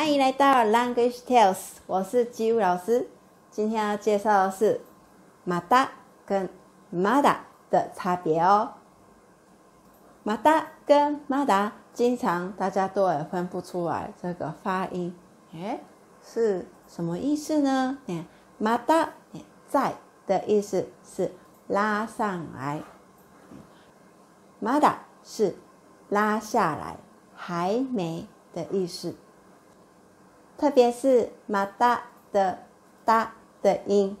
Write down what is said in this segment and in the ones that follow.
欢迎来到 Language Tales，我是吉武老师。今天要介绍的是“马达”跟“马达”的差别哦。“马达”跟“马达”经常大家都也分不出来这个发音。诶是什么意思呢？“马达”在的意思是拉上来，“马达”是拉下来，还没的意思。特别是马达的“哒”的音，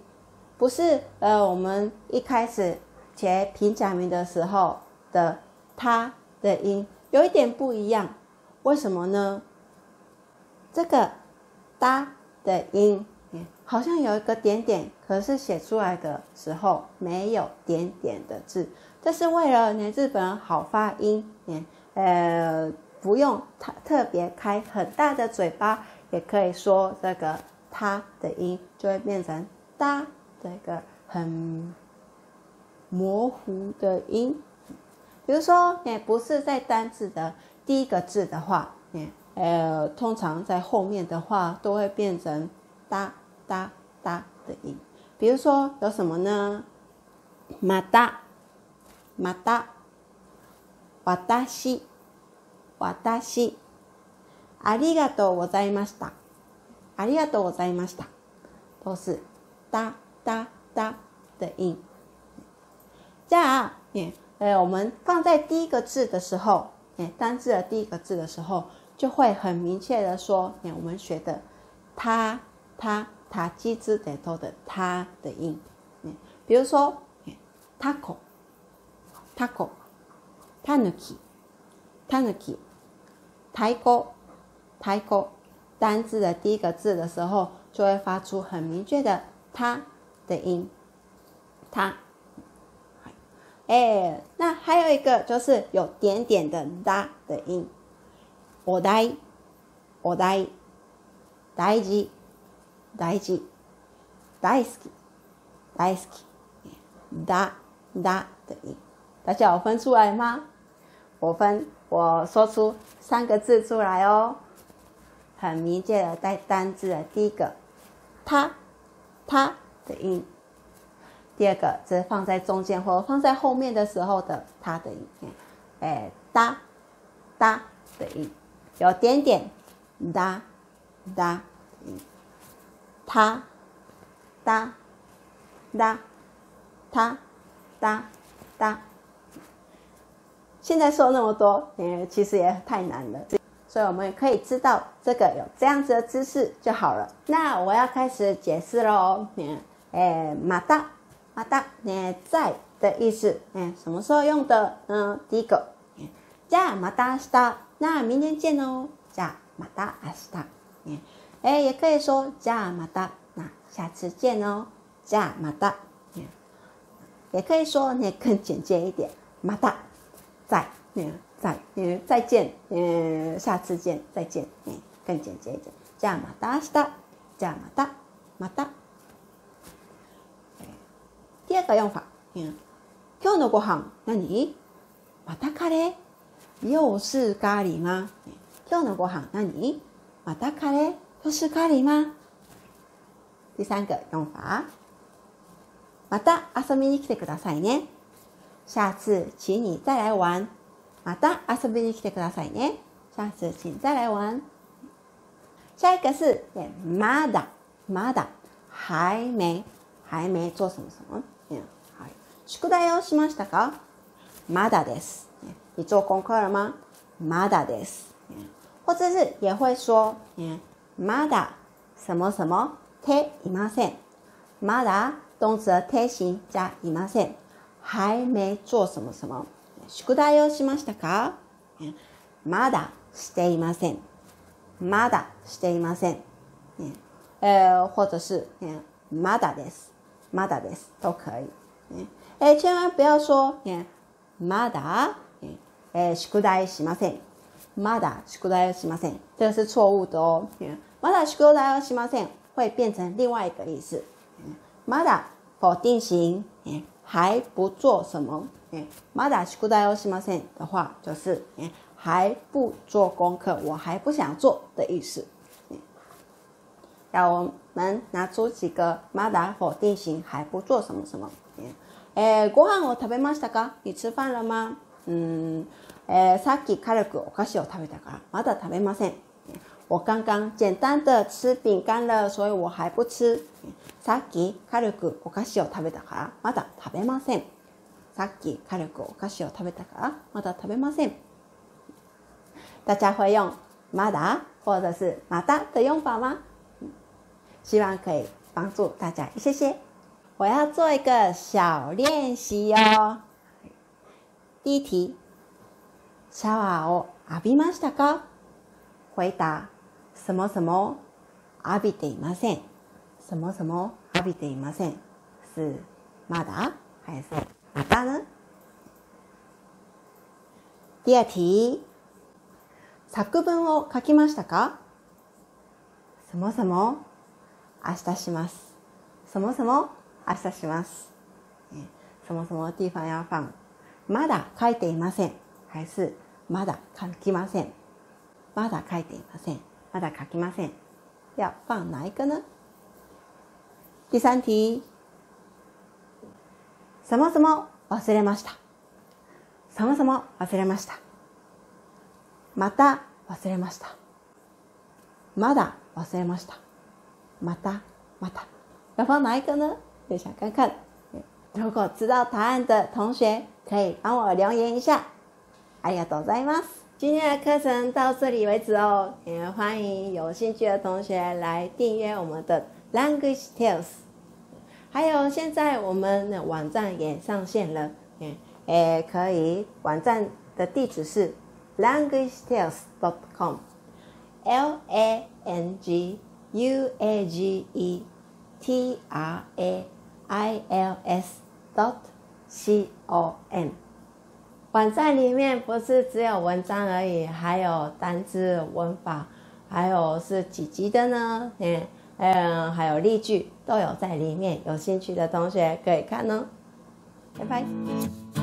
不是呃，我们一开始学平假名的时候的“它”的音，有一点不一样。为什么呢？这个“哒”的音，好像有一个点点，可是写出来的时候没有点点的字。这是为了你日本人好发音，呃，不用特特别开很大的嘴巴。也可以说，这个它的音就会变成哒，这个很模糊的音。比如说，你不是在单字的第一个字的话，你呃，通常在后面的话都会变成哒哒哒的音。比如说，有什么呢？马达，马达，瓦达西，瓦达西。ありがとうございました。ありがとうございました。都是哒哒哒的音。じゃあ、ね、呃，我们放在第一个字的时候，え、单字的第一个字的时候，就会很明确的说，え、我们学的他、他、他、鸡之得头的他的音。え、比如说，タコ、タコ、タヌキ、タヌキ、太鼓。开口单字的第一个字的时候，就会发出很明确的“他”的音。他，哎，那还有一个就是有点点的“だ”的音。我だ、我だ、大事、大事、大好き、大好き、だ、哒”的音我呆，我だ大事大事大好き大好きだ的音大家有分出来吗？我分，我说出三个字出来哦。很明显的带单字的，第一个，它，它的音；第二个，这是放在中间或放在后面的时候的它的音。哎，哒，哒的音，有点点，哒，哒，它，哒，哒，它，哒，哒。现在说那么多，也其实也太难了。所以我们可以知道这个有这样子的姿势就好了。那我要开始解释喽。嗯，哎，马た、马た、你在的意思。嗯，什么时候用的呢？第一个。じゃ、またした。那明天见哦。じゃ、またした。嗯，哎，也可以说じゃ、また。那下次见哦。じゃ、また。嗯，也可以说你更简洁一点。马达，在。嗯。再嗯再见嗯下次见再见嗯更简洁一点。じゃあまた明日。じゃあまたまた。第二个用法，嗯，今日のご飯何？またカレー？又是咖喱吗？今日のご飯何？またカレー？又是咖喱吗？第三个用法，また遊びに来てくださいね。下次请你再来玩。また遊びに来てくださいね。下次请再来玩。下一个是まだ、まだ、还没、还没做什么什么。はい、宿題をしましたかまだです。你做功课了吗まだです。或者是也会说まだ、什么什么、ていません。まだ、動词定じゃいません。还没做什么什么。宿題をしましたかまだしていません。まだしていません。えー、或者是、まだです。まだです。都可以。えー、千万不要说、まだ、え宿題しません。まだ宿題をしません。这个是错误的哦。まだ宿題をしません。会变成另外一个意思。まだ否定型。还不做什么？哎，まだ宿題をしません。的话就是，哎，还不做功课，我还不想做的意思。让我们拿出几个まだ否定型，还不做什么什么？哎，ご飯を食べましたか？吃饭了吗？嗯，え、さっき軽くお菓子を食べたから、まだ食べません。我刚刚简单的吃饼干了，所以我还不吃。さっきカレお菓子を食べたからまだ食べません。さっきカレお菓子を食べたからまだ食べません。まだ、或者是また的用法吗？希望可以帮助大家，谢谢。我要做一个小练习哟。第一题，シャワーを浴びましたか？回答。そもそも浴びていません。そもそも浴びていません。是まだ还是また呢第二题。作文を書きましたかそもそも明日します。そもそも明日します。そもそもティファ方やファン。まだ書いていません。还是まだ書きません。まだ書いていません。まだ書きません。要放哪一个呢？第三题。そもそも忘れました。そもそも忘れました。また忘れました。まだ忘れました。またまた。要放哪一个呢？な。想看看。如果知道答案的同学，可以帮我留言一下。ありがとうございます。今天的课程到这里为止哦，也欢迎有兴趣的同学来订阅我们的 Language Tales。还有，现在我们的网站也上线了，也也可以。网站的地址是 Language Tales dot com，L A N G U A G E T R A I L S dot C O M。网站里面不是只有文章而已，还有单字、文法，还有是几级的呢？嗯，还有例句都有在里面，有兴趣的同学可以看哦。拜拜。